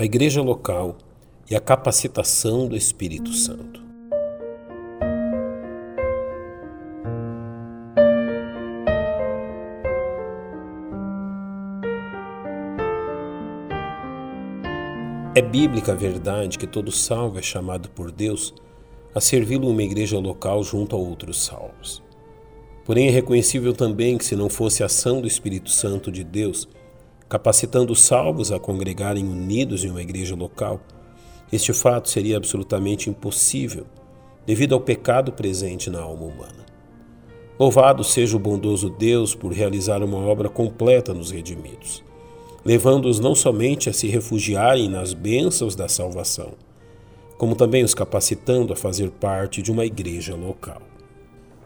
a igreja local e a capacitação do Espírito Santo. É bíblica a verdade que todo salvo é chamado por Deus a servi-lo uma igreja local junto a outros salvos. Porém, é reconhecível também que, se não fosse a ação do Espírito Santo de Deus, capacitando os salvos a congregarem unidos em uma igreja local, este fato seria absolutamente impossível, devido ao pecado presente na alma humana. Louvado seja o bondoso Deus por realizar uma obra completa nos redimidos levando-os não somente a se refugiarem nas bênçãos da salvação, como também os capacitando a fazer parte de uma igreja local.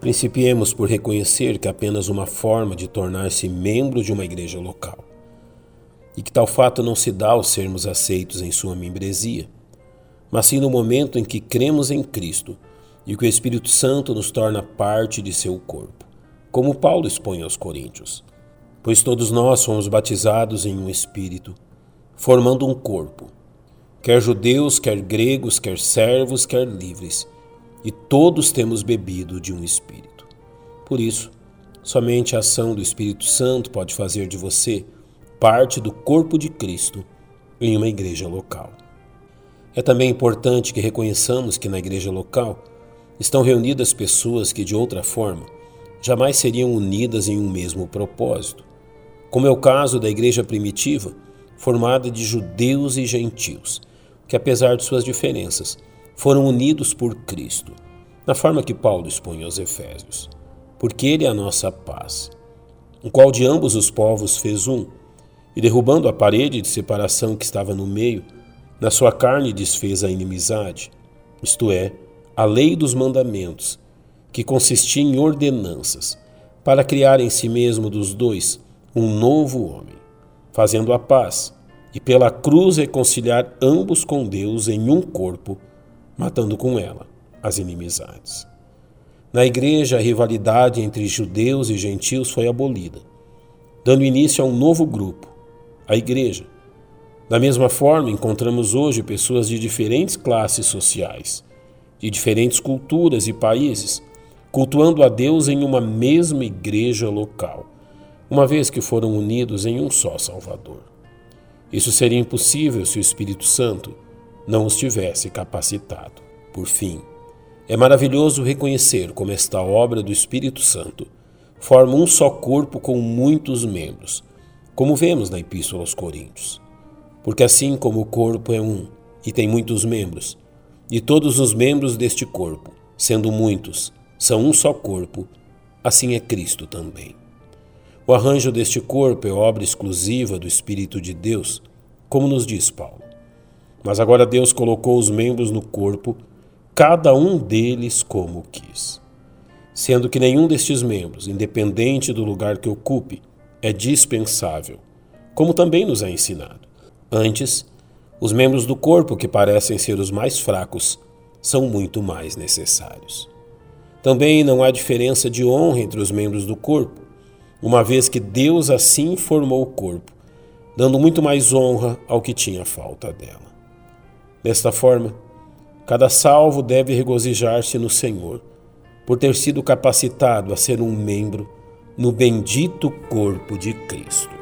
Principiemos por reconhecer que apenas uma forma de tornar-se membro de uma igreja local, e que tal fato não se dá ao sermos aceitos em sua membresia, mas sim no momento em que cremos em Cristo e que o Espírito Santo nos torna parte de seu corpo, como Paulo expõe aos Coríntios pois todos nós fomos batizados em um espírito, formando um corpo, quer judeus, quer gregos, quer servos, quer livres, e todos temos bebido de um espírito. Por isso, somente a ação do Espírito Santo pode fazer de você parte do corpo de Cristo em uma igreja local. É também importante que reconheçamos que na igreja local estão reunidas pessoas que, de outra forma, jamais seriam unidas em um mesmo propósito como é o caso da igreja primitiva, formada de judeus e gentios, que apesar de suas diferenças, foram unidos por Cristo, na forma que Paulo expõe aos Efésios, porque ele é a nossa paz, o qual de ambos os povos fez um, e derrubando a parede de separação que estava no meio, na sua carne desfez a inimizade, isto é, a lei dos mandamentos, que consistia em ordenanças, para criar em si mesmo dos dois um novo homem, fazendo a paz e pela cruz reconciliar ambos com Deus em um corpo, matando com ela as inimizades. Na igreja, a rivalidade entre judeus e gentios foi abolida, dando início a um novo grupo, a igreja. Da mesma forma, encontramos hoje pessoas de diferentes classes sociais, de diferentes culturas e países, cultuando a Deus em uma mesma igreja local uma vez que foram unidos em um só Salvador. Isso seria impossível se o Espírito Santo não os tivesse capacitado. Por fim, é maravilhoso reconhecer como esta obra do Espírito Santo forma um só corpo com muitos membros, como vemos na Epístola aos Coríntios. Porque assim como o corpo é um e tem muitos membros, e todos os membros deste corpo, sendo muitos, são um só corpo, assim é Cristo também. O arranjo deste corpo é obra exclusiva do Espírito de Deus, como nos diz Paulo. Mas agora Deus colocou os membros no corpo, cada um deles como quis. Sendo que nenhum destes membros, independente do lugar que ocupe, é dispensável, como também nos é ensinado. Antes, os membros do corpo que parecem ser os mais fracos são muito mais necessários. Também não há diferença de honra entre os membros do corpo uma vez que Deus assim formou o corpo, dando muito mais honra ao que tinha falta dela. Desta forma, cada salvo deve regozijar-se no Senhor, por ter sido capacitado a ser um membro no bendito corpo de Cristo.